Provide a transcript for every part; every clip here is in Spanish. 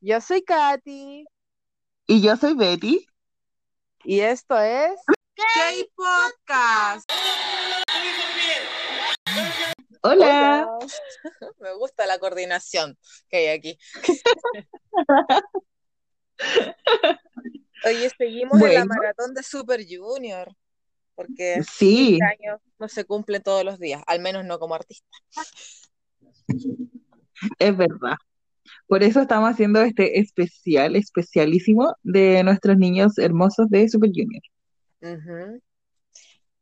Yo soy Katy Y yo soy Betty. y esto es K-Podcast. Hola. Hola. Me gusta la coordinación que hay aquí. Oye, seguimos en la maratón de Super Junior, porque Sí, 15 años no se cumplen todos los días, al menos no como artista. es verdad. Por eso estamos haciendo este especial, especialísimo de nuestros niños hermosos de Super Junior.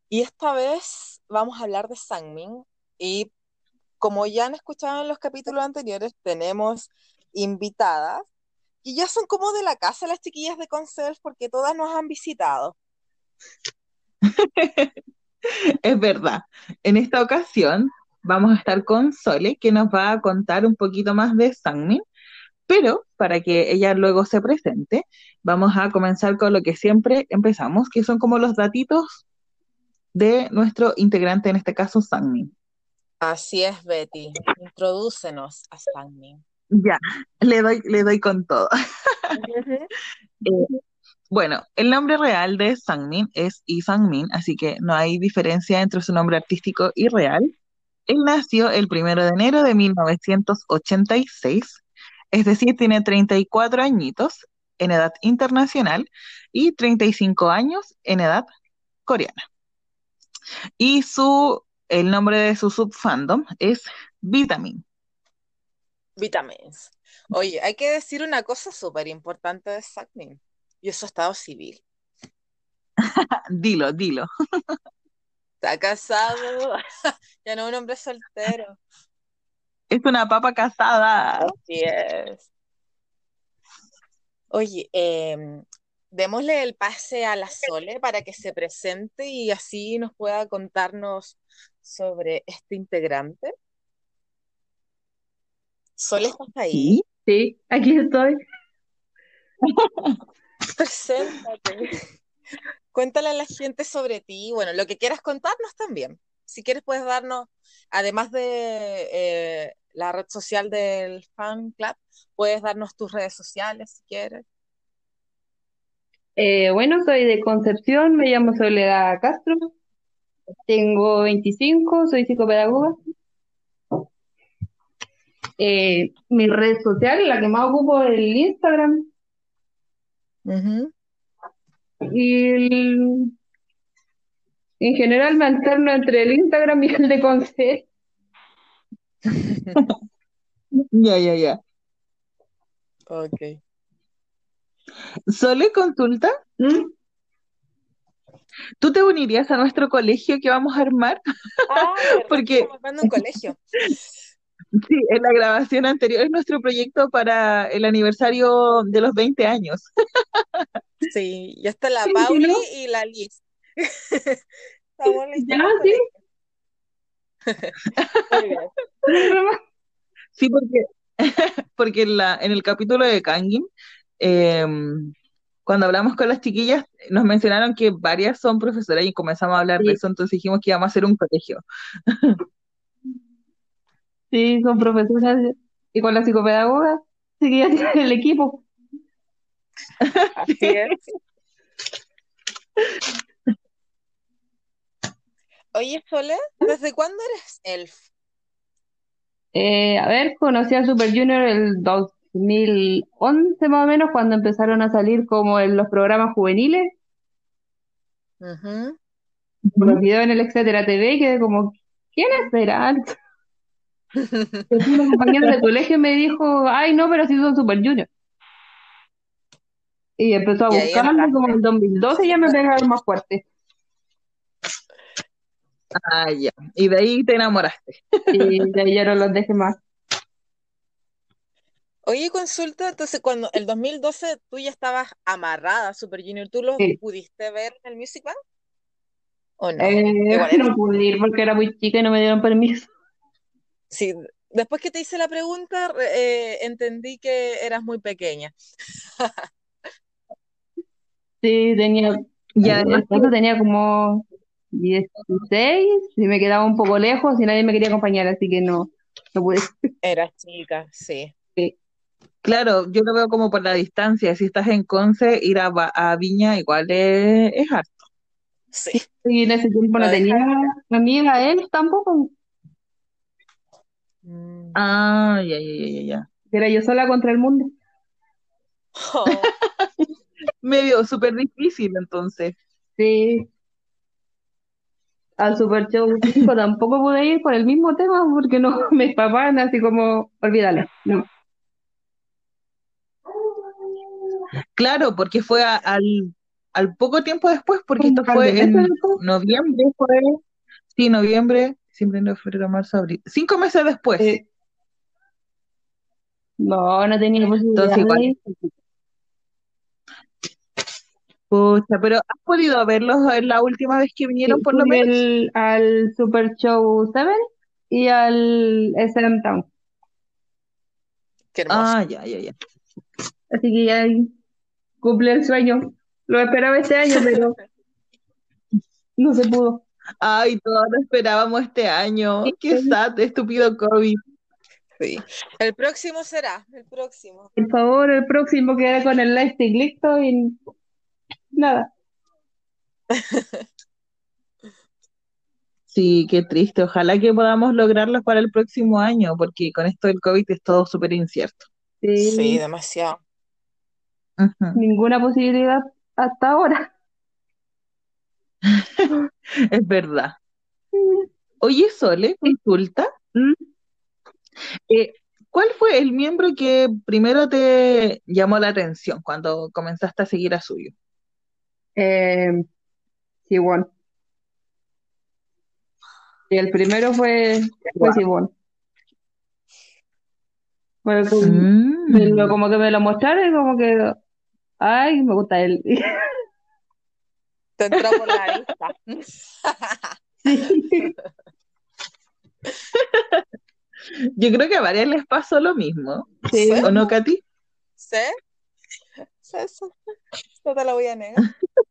Y esta vez vamos a hablar de Sangmin y como ya han escuchado en los capítulos anteriores, tenemos invitadas que ya son como de la casa las chiquillas de Conself porque todas nos han visitado. Es verdad. En esta ocasión vamos a estar con Sole, que nos va a contar un poquito más de Sangmin, pero para que ella luego se presente, vamos a comenzar con lo que siempre empezamos, que son como los datitos de nuestro integrante, en este caso Sangmin. Así es, Betty. Introdúcenos a Sangmin. Ya, le doy, le doy con todo. Eh, bueno, el nombre real de Sangmin es Lee Sangmin, así que no hay diferencia entre su nombre artístico y real. Él nació el primero de enero de 1986, es decir, tiene 34 añitos en edad internacional y 35 años en edad coreana. Y su, el nombre de su subfandom es Vitamin. Vitamins. Oye, hay que decir una cosa súper importante de Sangmin y su estado civil. Dilo, dilo. Está casado, ya no es un hombre soltero. Es una papa casada. Así es. Oye, em, démosle el pase a la Sole para que se presente y así nos pueda contarnos sobre este integrante. Sole, ¿estás ahí? Sí. Sí, aquí estoy. Preséntate. Cuéntale a la gente sobre ti, bueno, lo que quieras contarnos también. Si quieres, puedes darnos, además de eh, la red social del fan club, puedes darnos tus redes sociales si quieres. Eh, bueno, soy de Concepción, me llamo Soledad Castro, tengo 25, soy psicopedagoga. Eh, mi red social, la que más ocupo es el Instagram Ujú. Y el- en general me alterno entre el Instagram y el de Conce. Ya, ya, ya. Ok. Sole, consulta, ¿Mm? ¿tú te unirías a nuestro colegio que vamos a armar? Ah, ¿verdad que Porque estamos armando un colegio? sí, en la grabación anterior es nuestro proyecto para el aniversario de los 20 años. Sí, ya está la Pauli y la Liz. Estamos listos sí. porque, porque en la, en el capítulo de Kangin, eh, cuando hablamos con las chiquillas, nos mencionaron que varias son profesoras y comenzamos a hablar de eso, entonces dijimos que íbamos a hacer un colegio. sí, son profesoras y con la psicopedagoga, sí que ya tienen el equipo. Así es. Oye, Sole, ¿desde cuándo eres elf? Eh, a ver, conocí a Super Junior el 2011 más o menos, cuando empezaron a salir como en los programas juveniles, Ujú. los Ujú. videos en el Etcétera TV, y quedé como, ¿quiénes serán? Después una compañera de colegio me dijo, ay no, pero sí son Super Junior. Y empezó a Y ahí buscarlo, como en el entraste. 2012 ya me pegaron más fuerte. Ah, ya. Y de ahí te enamoraste. Y de ahí ya no los dejé más. Oye, consulta, entonces cuando el 2012 tú ya estabas amarrada a Super Junior, ¿tú los Sí. pudiste ver en el Music Bank o no? Eh, Igual no pude ir porque era muy chica y no me dieron permiso. sí, después que te hice la pregunta, eh, entendí que eras muy pequeña. Sí, tenía, Y además que, entonces tenía como 16 y me quedaba un poco lejos y nadie me quería acompañar, así que no, no pude. Eras chica, sí. Sí. Claro, yo lo veo como por la distancia. Si estás en Conce, ir a, Va- a Viña igual es, es harto. Sí. Y en ese tiempo no tenía amiga él tampoco. Mm. Ah, ya, ya, ya, ya, ya. Era yo sola contra el mundo. Oh, Medio súper difícil, entonces. Sí. Al Super Show 5 tampoco pude ir por el mismo tema porque no me papaban así como, olvídalo. No. Claro, porque fue a- al, al poco tiempo después, porque esto fue en noviembre, fue, sí, noviembre, diciembre, enero, febrero, marzo, abril. Cinco meses después. Eh, no, no tenía posibilidad Entonces igual. Pucha, pero ¿has podido verlos en la última vez que vinieron Sí, por lo fui menos? el- al Super Show 7 y al SM Town. qué hermoso. Ah, ya, ya, ya. Así que ya cumplí el sueño. Lo esperaba este año, pero no se pudo. Ay, todos lo esperábamos este año. Qué sad, estúpido COVID. Sí. El próximo será, el próximo. Por favor, el próximo queda con el lightstick listo y nada. Sí, qué triste. Ojalá que podamos lograrlos para el próximo año, porque con esto del COVID es todo súper incierto. Sí, Sí, demasiado. Ninguna posibilidad hasta ahora. Es verdad. Oye, Sole, consulta. ¿Mm? Eh, ¿cuál fue el miembro que primero te llamó la atención cuando comenzaste a seguir a suyo? Eh, Siwon. Y el primero fue, fue me lo- Mm. como que me lo mostraron y como que, ay, me gusta él. Te entró por la vista. Sí. Yo creo que a varias les pasó lo mismo, Sí. ¿o no, Katy? ¿Sí? Sí, sí. No te lo voy a negar.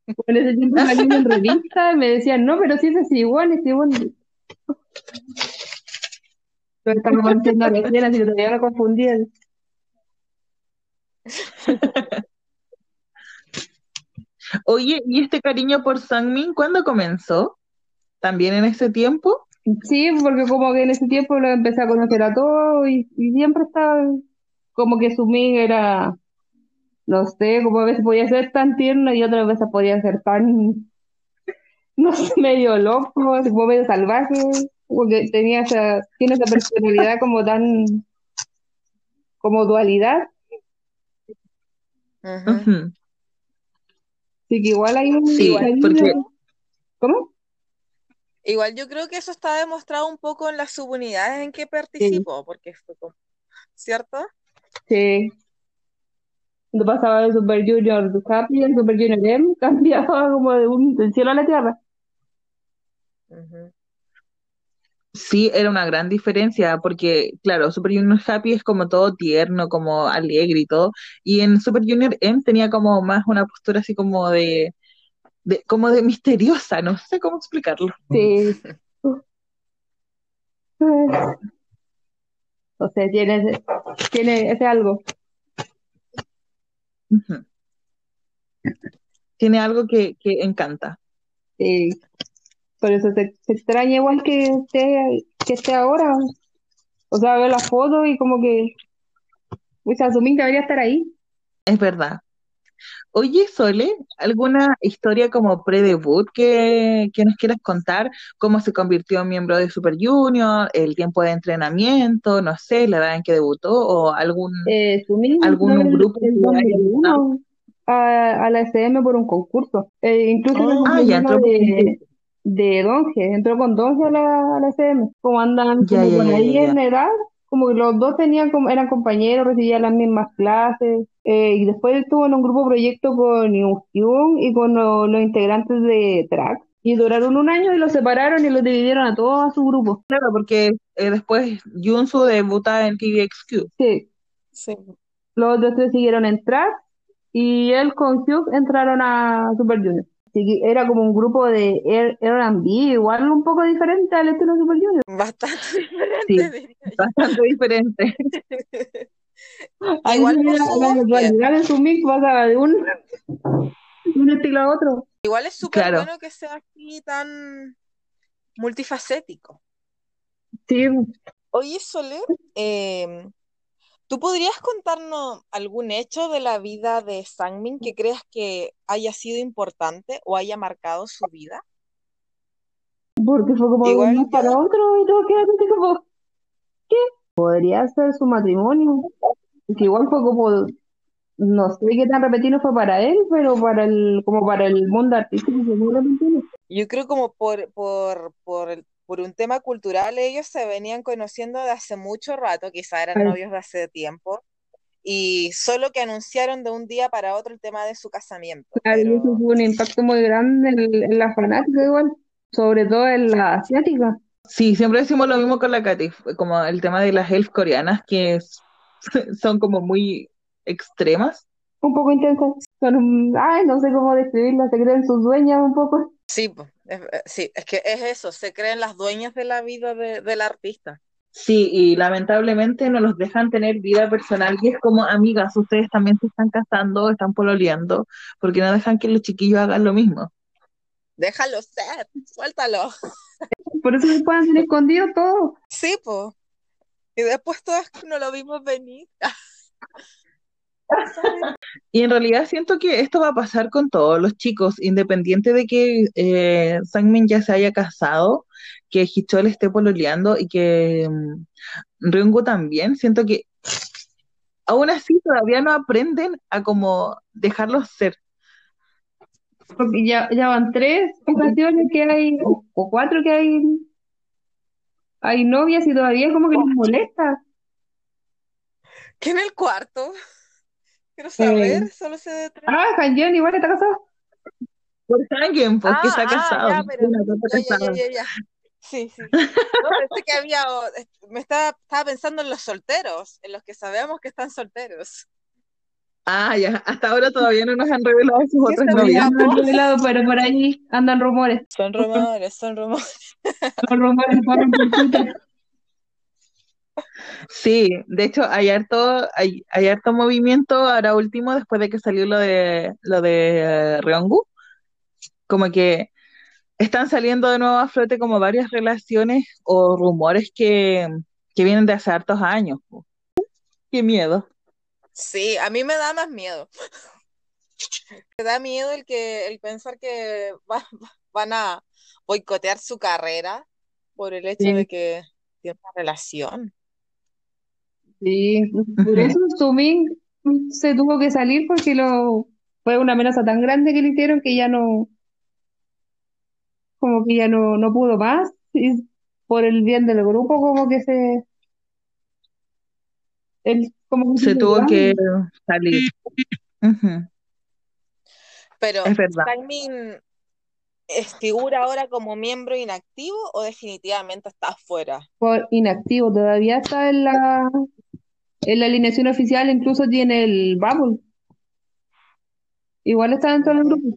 En ese tiempo salí en revista y me decían, no, pero sí es Siwon, es Siwon. Lo estaba conociendo recién, así que todavía me confundía. Oye, ¿y este cariño por Sangmin cuándo comenzó? ¿También en ese tiempo? Sí, porque como que en ese tiempo lo empecé a conocer a todos y, y siempre estaba como que su mig era, no sé, como a veces podía ser tan tierno y otras veces podía ser tan, no sé, medio loco, como medio salvaje, porque tenía esa, tiene esa personalidad como tan, como dualidad. Ujú. así que igual hay un Sí, porque- ¿Cómo? Igual yo creo que eso está demostrado un poco en las subunidades en que participó, porque fue como, ¿cierto? Sí. Cuando pasaba de Super Junior Happy al Super Junior M, cambiaba como de un, del cielo a la tierra. Sí, era una gran diferencia, porque, claro, Super Junior Happy es como todo tierno, como alegre y todo, y en Super Junior M tenía como más una postura así como de, de como de misteriosa, no sé cómo explicarlo. Sí. O sea, tiene tiene ese algo. Tiene algo que, que encanta. Sí. Por eso se, se extraña igual que esté, que esté ahora. O sea, veo la foto y como que, o sea, Sumin debería estar ahí. Es verdad. Oye, Sole, ¿alguna historia como pre-debut que, que nos quieras contar? ¿Cómo se convirtió en miembro de Super Junior? ¿El tiempo de entrenamiento? No sé, la edad en que debutó o algún... Eh, ¿Algún grupo el que haya 2001 a, a la SM por un concurso. Eh, incluso el Ah, ya 2001 entró por de, de Donge, entró con Donge a la, a la SM. Como andan Ya, como ya, por ya, ahí ya, en edad, como que los dos tenían como, eran compañeros, recibían las mismas clases. eh, y después estuvo en un grupo proyecto con Hyun y con lo- los integrantes de Track. Y duraron un año y los separaron y los dividieron a todos a su grupo. Claro, porque eh, después Junsu debuta en TVXQ. Sí, Sí. los otros tres siguieron en Track y él con Hyuk entraron a Super Junior. Era como un grupo de R&B, igual un poco diferente al estilo Super Junior. Bastante diferente, Sí. diría yo. Bastante diferente. Igual bien. dualidad en su mix pasaba de un, de un estilo a otro. Igual es súper Claro. bueno que sea así tan multifacético. Sí, Oye, Sole, eh, ¿tú podrías contarnos algún hecho de la vida de Sangmin que creas que haya sido importante o haya marcado su vida? porque fue como Igual un día para otro y todo quedó así como, ¿qué? Podría ser su matrimonio. Que igual fue como, no sé qué tan repentino fue para él, pero para el, como para el mundo artístico fue muy repentino. Yo creo como por, por, por, el- por un tema cultural ellos se venían conociendo de hace mucho rato, quizá eran Ay. novios de hace tiempo, y solo que anunciaron de un día para otro el tema de su casamiento. Claro, Pero eso tuvo un impacto muy grande en, en la fanática igual, sobre todo en la asiática. Sí, siempre decimos lo mismo con la Katy, como el tema de las elf coreanas que es- son como muy extremas. Un poco intensas. Son, un- ay, no sé cómo describirlas, se creen sus dueñas un poco. Sí, po, es, eh, sí, es que es eso, se creen las dueñas de la vida de- del artista. Sí, y lamentablemente no los dejan tener vida personal y es como, amigas, ustedes también se están casando, están pololeando, porque no dejan que los chiquillos hagan lo mismo. Déjalo ser, suéltalo. Por eso se pueden tener escondido todo. Sí, pues. Y después todas no lo vimos venir. Y en realidad siento que esto va a pasar con todos los chicos, independiente de que eh, Sangmin ya se haya casado, que Hichol esté pololeando y que mm, Ryungu también. Siento que aún así todavía no aprenden a como dejarlos ser. Porque ya, ya van tres ocasiones que hay, o, o cuatro que hay, hay novias y todavía como que les molesta. ¿Qué en el cuarto? Quiero saber, solo sé de tres. Ah, Hanyeon igual está casado. Por Sangin, porque Ah, está ah, casado. ya, pero- Ya, ya, ya, ya. Sí, sí. No, pensé que había, me estaba, estaba pensando en los solteros, en los que sabemos que están solteros. Ah, ya, hasta ahora todavía no nos han revelado sus ¿Qué otras se novias. veía? No han revelado, pero por ahí andan rumores. Son rumores, son rumores. Son rumores por Twitter. Sí, de hecho hay harto, hay, hay harto movimiento ahora último después de que salió lo de lo de Ryongu. Como que están saliendo de nuevo a flote como varias relaciones o rumores que, que vienen de hace hartos años. Qué miedo. Sí, a mí me da más miedo. Me da miedo el que el pensar que va- van a boicotear su carrera por el hecho Sí. de que tiene una relación. Sí, por eso Sumin se tuvo que salir porque lo fue una amenaza tan grande que le hicieron que ya no, como que ya no, no pudo más. Y por el bien del grupo, como que se, él como que Se tuvo que salir. Pero Es verdad. Es figura ahora como miembro inactivo o definitivamente está afuera. Por inactivo, todavía está en la, la alineación oficial, incluso tiene el Bubble. Igual está dentro del grupo.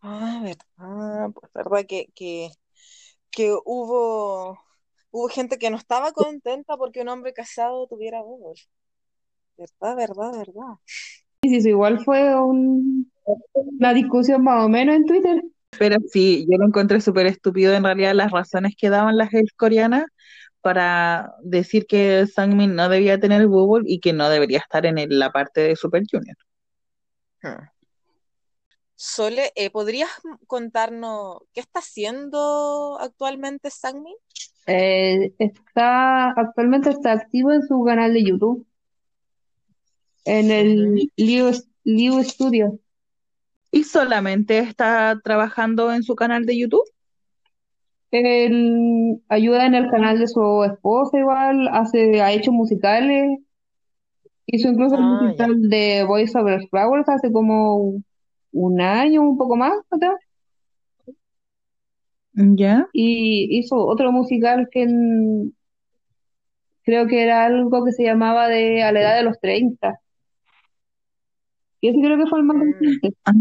Ah, verdad, pues verdad que, que, que hubo, hubo gente que no estaba contenta porque un hombre casado tuviera bobos. Verdad, verdad, verdad. Y sí, eso igual fue un- una discusión más o menos en Twitter. Pero sí, yo lo encontré súper estúpido en realidad las razones que daban las elf coreanas para decir que Sangmin no debía tener bubble y que no debería estar en el- la parte de Super Junior. Hmm. Sole, eh, ¿podrías contarnos qué está haciendo actualmente Sangmin? Eh, está, actualmente está activo en su canal de YouTube, en el Liu, Liu Studio. Y solamente está trabajando en su canal de YouTube. Él ayuda en el canal de su esposa igual, hace, ha hecho musicales, hizo incluso el Ah, musical de Voice Over Flowers hace como un año, un poco más atrás, Ya. y hizo otro musical que en- creo que era algo que se llamaba de A la edad de los 30. Y ese creo que fue el más Mm. reciente. Ah,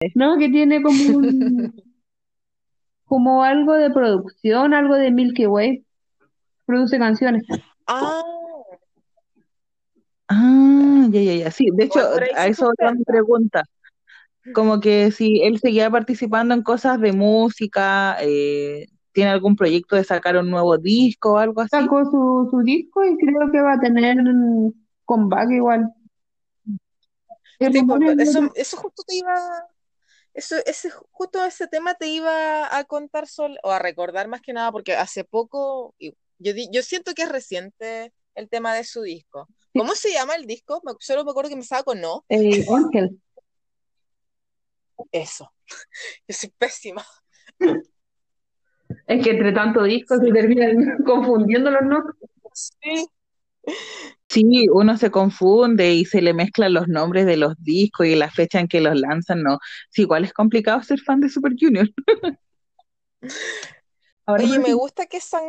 No, que tiene como un- como algo de producción, algo de Milky Way. produce canciones. Ah, Ah, ya, ya, ya. Sí, de hecho, a eso otra pregunta. Como que si él seguía participando en cosas de música, eh, ¿tiene algún proyecto de sacar un nuevo disco o algo así? Sacó su, su disco y creo que va a tener un comeback igual. Sí, eso, eso justo te iba, eso, ese, justo ese tema te iba a contar sol, o a recordar más que nada, porque hace poco, yo, yo siento que es reciente el tema de su disco. ¿Cómo se llama el disco? Me- Solo me acuerdo que empezaba con no. eh, Ángel. Eso. Yo soy pésima. Es que entre tanto discos se terminan confundiendo los nombres. Sí. Sí, uno se confunde y se le mezclan los nombres de los discos y la fecha en que los lanzan, ¿no? Sí, igual es complicado ser fan de Super Junior. Ahora Oye, me gusta que San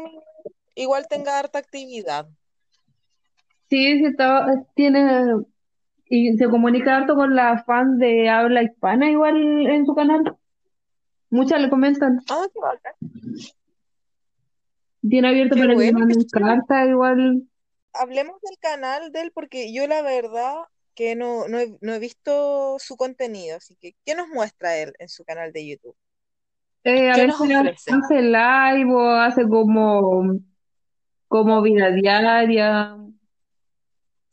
igual tenga harta actividad. sí, sí está, tiene y se comunica harto con las fans de habla hispana igual en su canal. Muchas le comentan. Ah, qué bacán. Tiene abierto Qué para que bueno, qué manden cartas igual. Hablemos del canal de él porque yo la verdad que no, no he, no he visto su contenido, así que ¿qué nos muestra él en su canal de YouTube? Eh, a ¿Qué nos veces hace live o hace como, como vida diaria.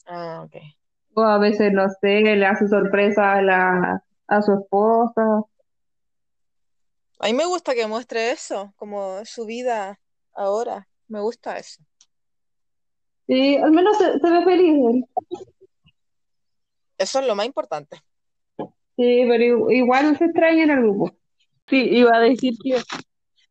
Ah, ok. O a veces, no sé, le hace sorpresa a la, a su esposa. A mí me gusta que muestre eso, como su vida ahora. Me gusta eso. Sí, al menos se, se ve feliz él. Eso es lo más importante. Sí, pero igual se extraña en el grupo. Sí, iba a decir que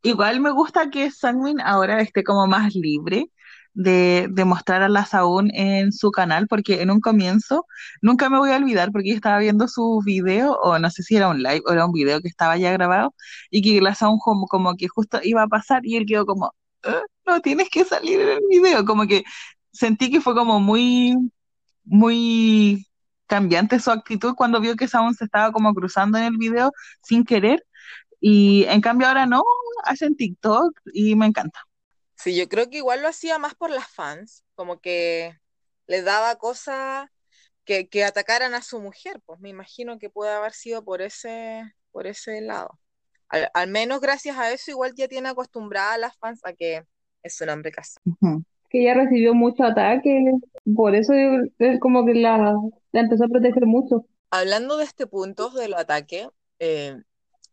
igual me gusta que Sangmin ahora esté como más libre de, de mostrar a la Saún en su canal, porque en un comienzo, nunca me voy a olvidar, porque yo estaba viendo su video, o no sé si era un live o era un video que estaba ya grabado, y que la Saún como, como que justo iba a pasar y él quedó como, "Eh, no tienes que salir en el video, como que sentí que fue como muy, muy cambiante su actitud cuando vio que Saún se estaba como cruzando en el video sin querer. Y en cambio ahora no, hacen TikTok y me encanta. Sí, yo creo que igual lo hacía más por las fans, como que le daba cosas que, que atacaran a su mujer, pues me imagino que puede haber sido por ese, por ese lado. Al, al menos gracias a eso igual ya tiene acostumbrada a las fans a que es un hombre casado. Que ella recibió mucho ataque. Por eso él como que la, la empezó a proteger mucho. Hablando de este punto de los ataques, eh,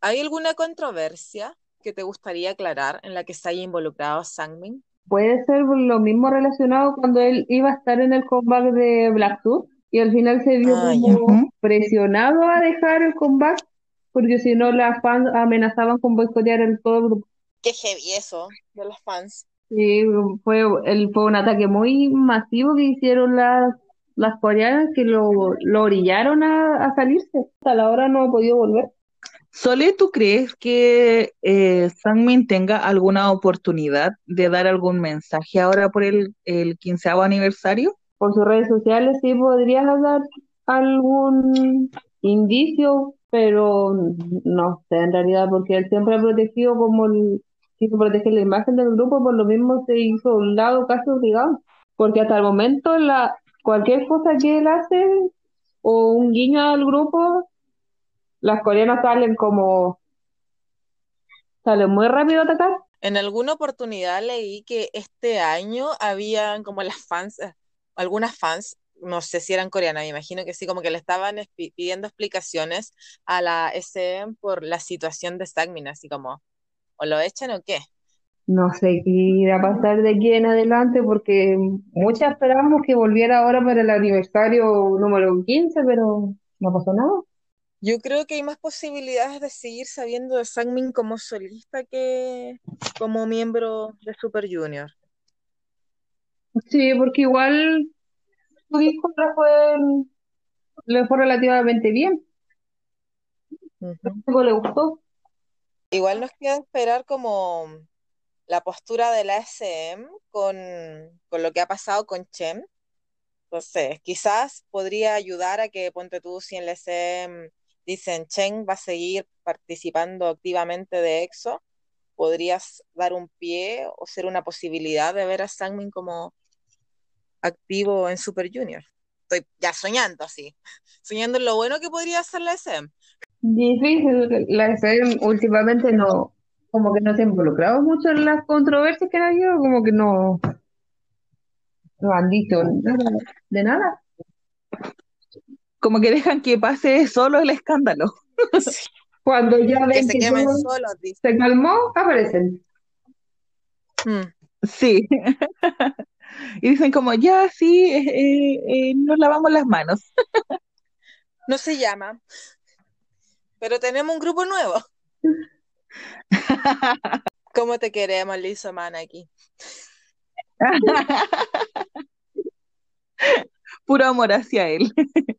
¿hay alguna controversia que te gustaría aclarar en la que se haya involucrado Sangmin? Puede ser lo mismo relacionado cuando él iba a estar en el comeback de Black Tour y al final se vio Ah, como presionado a dejar el comeback porque si no las fans amenazaban con boicotear el todo el grupo. Qué heavy eso de los fans. Sí, fue, el, fue un ataque muy masivo que hicieron las, las coreanas que lo, lo orillaron a, a salirse. Hasta la hora no ha podido volver. Sole, ¿tú crees que eh, Sangmin tenga alguna oportunidad de dar algún mensaje ahora por el, el quinceavo aniversario? Por sus redes sociales sí podrías dar algún indicio, pero no sé en realidad, porque él siempre ha protegido como el, quiso proteger la imagen del grupo, por lo mismo se hizo un lado casi obligado, porque hasta el momento la, cualquier cosa que él hace o un guiño al grupo, las coreanas salen como, salen muy rápido a atacar. En alguna oportunidad leí que este año habían como las fans, eh, algunas fans, no sé si eran coreanas, me imagino que sí, como que le estaban pidiendo explicaciones a la SM por la situación de Sangmin, así como, ¿o lo echan o qué? No sé qué irá a pasar de aquí en adelante porque muchas esperábamos que volviera ahora para el aniversario número 15, pero no pasó nada. Yo creo que hay más posibilidades de seguir sabiendo de Sangmin como solista que como miembro de Super Junior. Sí, porque igual su disco le fue, le fue relativamente bien, algo le gustó. Igual nos queda esperar como la postura de la SM con, con lo que ha pasado con Chem. Entonces, quizás podría ayudar a que, ponte tú, si en la SM dicen Chen va a seguir participando activamente de EXO, podrías dar un pie o ser una posibilidad de ver a Sangmin como activo en Super Junior. Estoy ya soñando así, soñando en lo bueno que podría hacer la SM. Difícil, la SM últimamente no, como que no se ha involucrado mucho en las controversias que ha habido, como que no, no han dicho nada, de nada. Como que dejan que pase solo el escándalo. Cuando ya ven que, que se quemen todo solos, dice. se calmó, aparecen. Mm. Sí. Y dicen como, ya, sí, eh, eh, eh, nos lavamos las manos. No se llama, pero tenemos un grupo nuevo. ¿Cómo te queremos, Lizo Man, aquí? Puro amor hacia él.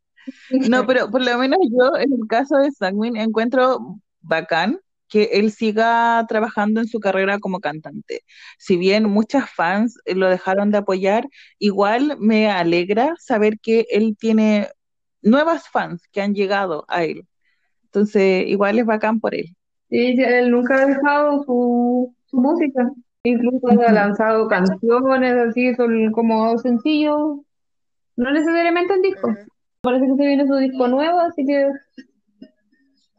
No, pero por lo menos yo, en el caso de Sangmin, encuentro bacán que él siga trabajando en su carrera como cantante. Si bien muchas fans lo dejaron de apoyar, igual me alegra saber que él tiene nuevas fans que han llegado a él. Entonces, igual es bacán por él. Sí, él nunca ha dejado su, su música. Incluso ha lanzado canciones así, son como sencillos, no necesariamente un disco. Parece que se viene su disco nuevo, así que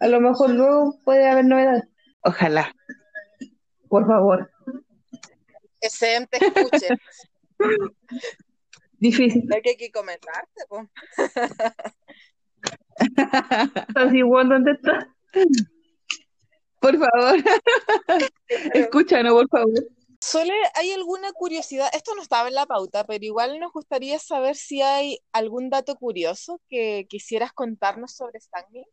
a lo mejor luego puede haber novedades. Ojalá. Por favor. SM te escuche. Difícil. Lo que hay que comentarte, po. Así, Juan, ¿dónde está? Por favor. Escúchanos, por favor. Sole, ¿hay alguna curiosidad? Esto no estaba en la pauta, pero igual nos gustaría saber si hay algún dato curioso que quisieras contarnos sobre Stanley.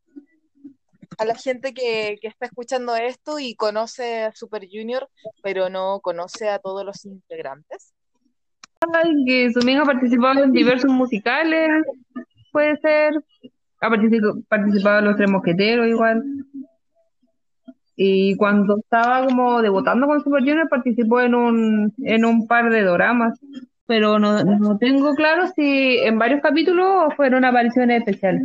A la gente que, que está escuchando esto y conoce a Super Junior, pero no conoce a todos los integrantes. Ay, que su participado en diversos musicales, puede ser. Ha partici- participado en Los Tres Mosqueteros igual. Y cuando estaba como debutando con Super Junior participó en un, en un par de doramas. Pero no, no tengo claro si en varios capítulos o fueron apariciones especiales.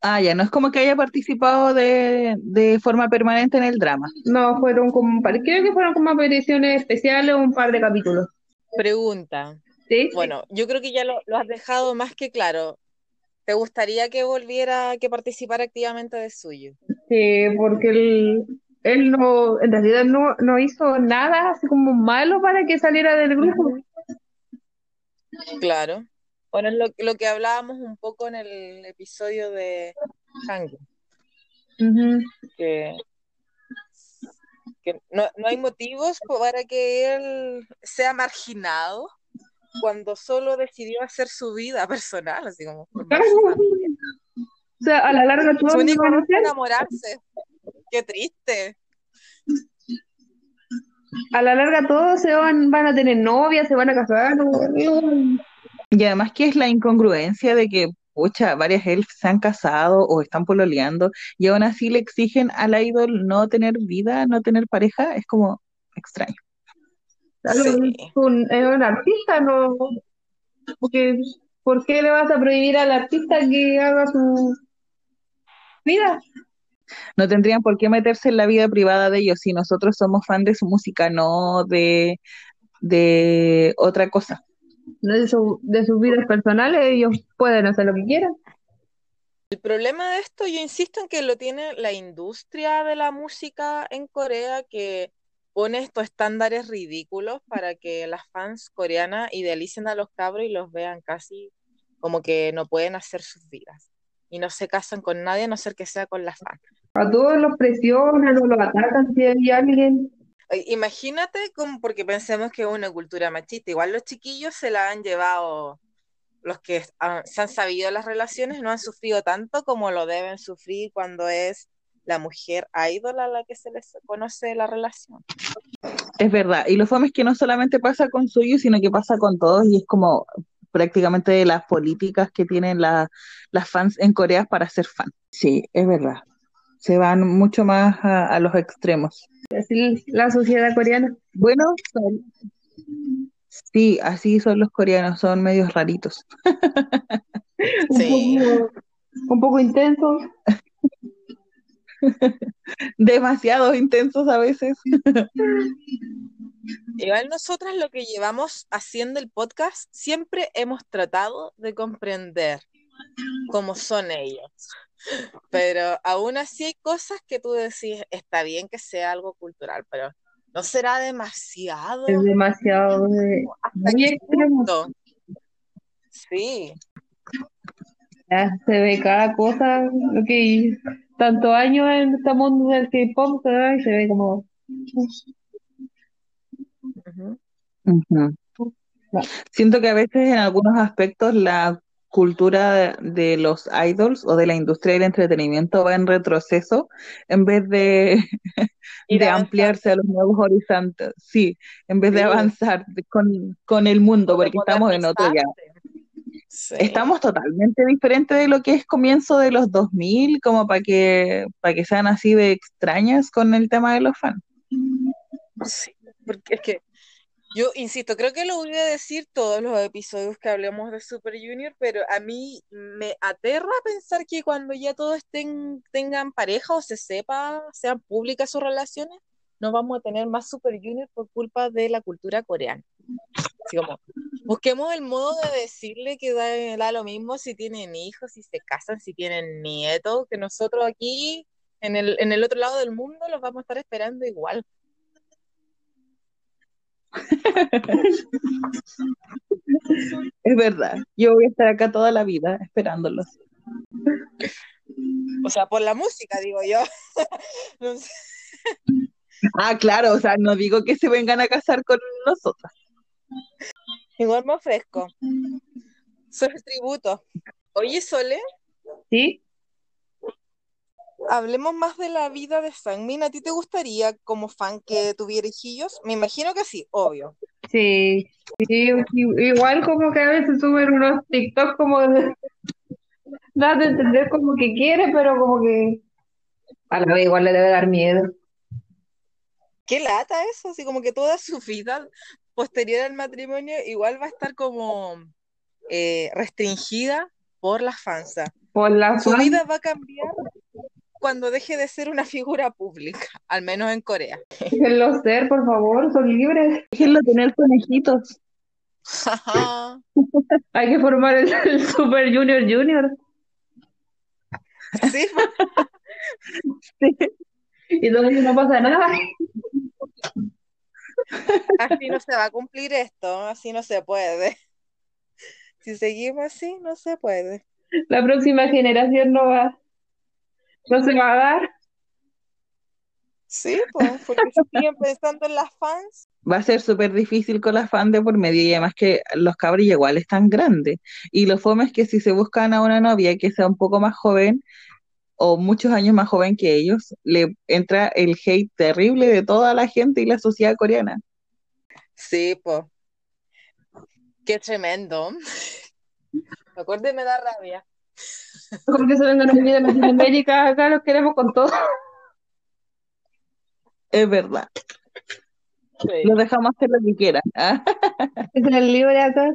Ah, ya, no es como que haya participado de, de forma permanente en el drama. No, fueron como, creo que fueron como apariciones especiales o un par de capítulos. Pregunta. ¿Sí? Bueno, yo creo que ya lo, lo has dejado más que claro. ¿Te gustaría que volviera, que participara activamente de suyo? Sí, porque él, él no, en realidad no, no hizo nada así como malo para que saliera del grupo. Claro. Bueno, es lo, lo que hablábamos un poco en el episodio de Ujú. que, que no, no hay motivos para que él sea marginado cuando solo decidió hacer su vida personal, así como Claro. O sea, a la larga todos Su único enamorarse. Qué triste. a la larga todos se van, van a tener novia, se van a casar. no- Y además que es la incongruencia de que, pucha, varias elfs se han casado o están pololeando y aún así le exigen al idol no tener vida, no tener pareja, es como extraño. Claro, Sí. es un, es un artista, no. Porque, ¿por qué le vas a prohibir al artista que haga su vida? No tendrían por qué meterse en la vida privada de ellos si nosotros somos fan de su música, no de, de otra cosa. De, su- de sus vidas personales, ellos pueden hacer lo que quieran. El problema de esto, yo insisto en que lo tiene la industria de la música en Corea, que pone estos estándares ridículos para que las fans coreanas idealicen a los cabros y los vean casi como que no pueden hacer sus vidas. Y no se casan con nadie a no ser que sea con las fans. A todos los presionan o los atacan si hay alguien. Imagínate, como, porque pensemos que es una cultura machista, igual los chiquillos se la han llevado, los que ah, se han sabido las relaciones no han sufrido tanto como lo deben sufrir cuando es la mujer ídola a la que se les conoce la relación. Es verdad. Y lo fome es que no solamente pasa con suyo, sino que pasa con todos y es como prácticamente de las políticas que tienen la- las fans en Corea para ser fan. Sí, es verdad. Se van mucho más a, a los extremos. Así la sociedad coreana. Bueno, son- sí, así son los coreanos, son medios raritos. Un Sí. poco, un poco intenso. demasiado intensos a veces. Igual nosotras lo que llevamos haciendo el podcast, siempre hemos tratado de comprender cómo son ellos. Pero aún así hay cosas que tú decís, está bien que sea algo cultural, pero no será demasiado. Es demasiado. ¿Hasta muy extremo. punto? Sí, Ya se ve cada cosa, lo que tantos años en este mundo del K-pop, se ve como. Siento que a veces en algunos aspectos la cultura de, de los idols o de la industria del entretenimiento va en retroceso en vez de, de ampliarse a los nuevos horizontes. Sí, en vez de Sí. avanzar con, con el mundo, porque estamos en otro ya. Sí. Estamos totalmente diferentes de lo que es comienzo de los 2000, como para que, para que sean así de extrañas con el tema de los fans. Sí, porque es que yo insisto, creo que lo voy a decir todos los episodios que hablemos de Super Junior, pero a mí me aterra pensar que cuando ya todos estén, tengan pareja o se sepa, sean públicas sus relaciones, no vamos a tener más Super Junior por culpa de la cultura coreana. Así como, busquemos el modo de decirle que da, da lo mismo si tienen hijos, si se casan, si tienen nietos, que nosotros aquí en el, en el otro lado del mundo los vamos a estar esperando igual. Es verdad, yo voy a estar acá toda la vida esperándolos. O sea, por la música, digo yo. No sé. Ah, claro, o sea, no digo que se vengan a casar con nosotras. Igual me ofrezco. Soy el tributo. Oye, Sole, ¿sí? hablemos más de la vida de Sangmin. ¿A ti te gustaría, como fan, que tuviera hijillos? Me imagino que sí, obvio. Sí, igual como que a veces suben unos TikTok como de, das de entender como que quiere, pero como que a la vez igual le debe dar miedo. Qué lata eso, así como que toda su vida posterior al matrimonio igual va a estar como eh, restringida por las fans. Por la Su fan, vida va a cambiar cuando deje de ser una figura pública, al menos en Corea. déjenlos ser, por favor, son libres. Déjenlo tener conejitos. Hay que formar el, el Super Junior Junior. Sí, Y entonces no pasa nada. Así no se va a cumplir esto, así no se puede. Si seguimos así, no se puede. La próxima generación no va, no se va a dar. Sí, pues, porque si siguen pensando en las fans. Va a ser súper difícil con las fans de por medio y además que los cabros igual están grandes. Y lo fome es que si se buscan a una novia que sea un poco más joven o muchos años más joven que ellos, le entra el hate terrible de toda la gente y la sociedad coreana. Sí, pues. Qué tremendo. Me acuerdo y me da rabia. Mejor que se vengan a vivir en Latinoamérica, acá los queremos con todo. Es verdad. Sí. Los dejamos hacer lo que quieran. ¿ah? Que sean libres acá.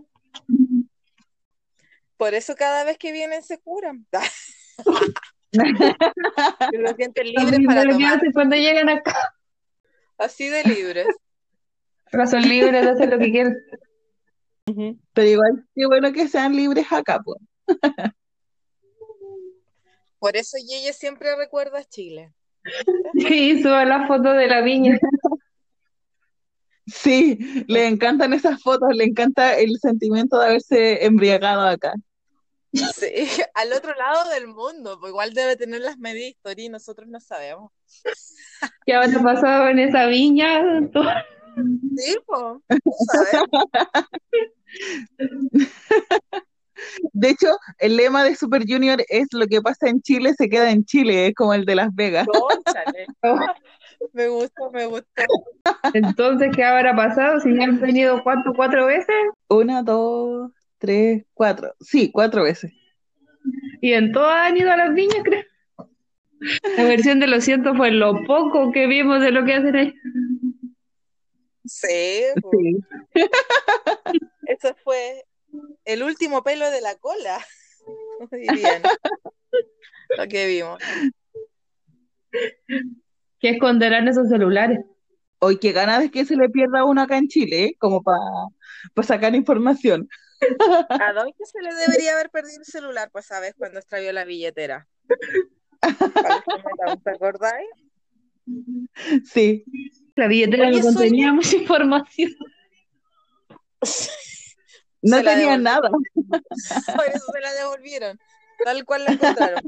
Por eso cada vez que vienen se curan. Que lo sienten libres para que tomar. hacen cuando llegan acá. Así de libres. Acá son libres de hacer lo que quieren. Pero igual, qué bueno que sean libres acá, pues. Por eso Yeye siempre recuerda a Chile. Sí, suban la foto de la viña. Sí, le encantan esas fotos, le encanta el sentimiento de haberse embriagado acá. Sí, al otro lado del mundo, pues igual debe tener las medidas historia y nosotros no sabemos. ¿Qué habrá pasado en esa viña? Sí, pues. De hecho, el lema de Super Junior es lo que pasa en Chile se queda en Chile, es como el de Las Vegas. Cónchale. Me gustó, me gustó. Entonces, ¿qué habrá pasado? Si ya han venido cuatro, cuatro veces Una, dos, tres, cuatro. Sí, cuatro veces. y en todas han ido a las viñas, creo. La versión de Lo siento fue lo poco que vimos de lo que hacen ahí. Sí, pues, Sí. eso fue el último pelo de la cola, dirían. Lo que vimos. que esconderán esos celulares. Hoy qué ganas de que se le pierda uno acá en Chile, ¿eh? como para sacar información. ¿A dónde se le debería haber perdido el celular? Pues sabes cuando extravió la billetera. ¿Te acordáis? Sí. La billetera Oye, no contenía mucha información. No tenía nada. Por eso se la devolvieron. Tal cual la encontraron.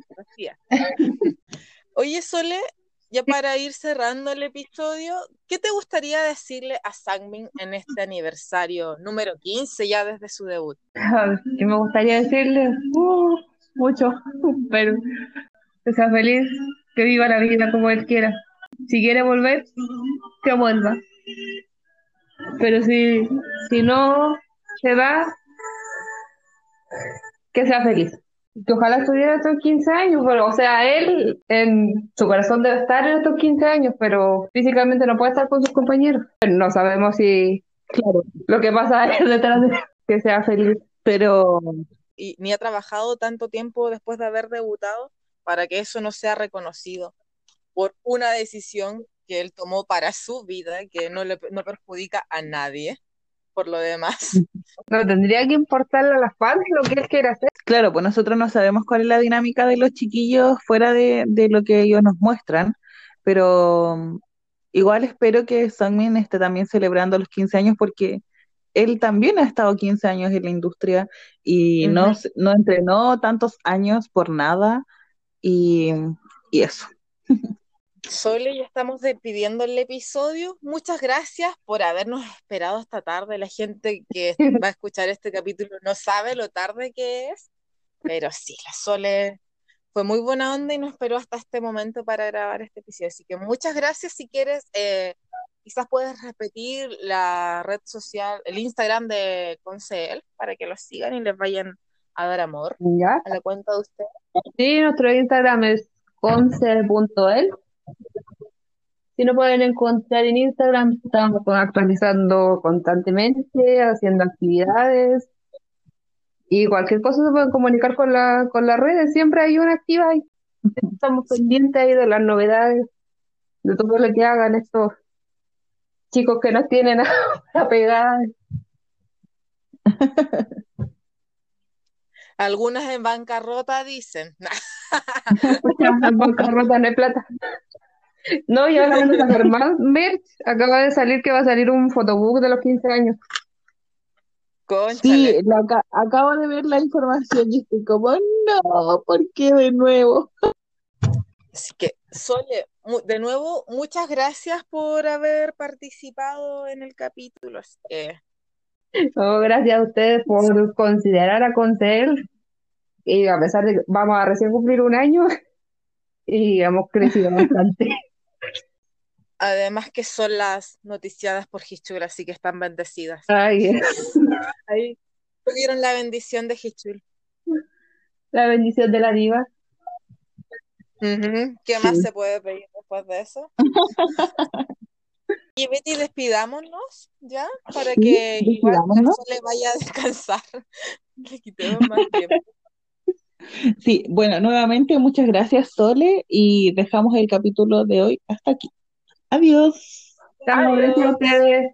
Oye, Sole, ya para ir cerrando el episodio, ¿qué te gustaría decirle a Sangmin en este aniversario número 15 ya desde su debut? Que me gustaría decirle uh, mucho, pero que sea feliz, que viva la vida como él quiera. Si quiere volver, que vuelva. Pero si, si no se va, que sea feliz. Que ojalá estuviera estos 15 años, pero, o sea, él en su corazón debe estar en estos 15 años, pero físicamente no puede estar con sus compañeros. No sabemos si, claro, lo que pasa es detrás de que sea feliz. Pero Y ni ha trabajado tanto tiempo después de haber debutado para que eso no sea reconocido por una decisión que él tomó para su vida, que no le no perjudica a nadie, por lo demás. No tendría que importarle a las fans lo que él quiera hacer. claro, pues nosotros no sabemos cuál es la dinámica de los chiquillos fuera de, de lo que ellos nos muestran, pero mm, igual espero que Sangmin esté también celebrando los 15 años porque él también ha estado 15 años en la industria y no, no entrenó tantos años por nada y, y eso. Sole, ya estamos despidiendo el episodio. Muchas gracias por habernos esperado esta tarde. La gente que va a escuchar este capítulo no sabe lo tarde que es, pero sí, la Sole fue muy buena onda y nos esperó hasta este momento para grabar este episodio. Así que muchas gracias. Si quieres, eh, quizás puedes repetir la red social, el Instagram de Concel, para que los sigan y les vayan a dar amor ¿Ya? a la cuenta de ustedes. Sí, nuestro Instagram es conce.el. Si no pueden encontrar en Instagram, estamos actualizando constantemente, haciendo actividades y cualquier cosa se pueden comunicar con la, con las redes. Siempre hay una activa ahí. Estamos pendientes ahí de las novedades, de todo lo que hagan estos chicos que nos tienen a, a pegar. Algunas en bancarrota dicen. En bancarrota no hay plata. No, y ahora van a sacar más merch. Acaba de salir que va a salir un photobook de los 15 años. Cónchale. Sí, acabo de ver la información y estoy como, no, ¿por qué de nuevo? Así que, Sole, de nuevo, muchas gracias por haber participado en el capítulo. Así que, Oh, gracias a ustedes por considerar a Concel. Y a pesar de que vamos a recién cumplir un año y hemos crecido bastante. Además que son las noticiadas por Hichul, así que están bendecidas. Ay, Ahí tuvieron la bendición de Hichul. la bendición de la diva. ¿Qué más Sí. se puede pedir después de eso? Y Betty, despidámonos ya para Sí, que igual. Sole vaya a descansar. Le quitemos más tiempo. Sí, bueno, nuevamente muchas gracias, Sole, y dejamos el capítulo de hoy hasta aquí. Adiós. Estamos a ustedes.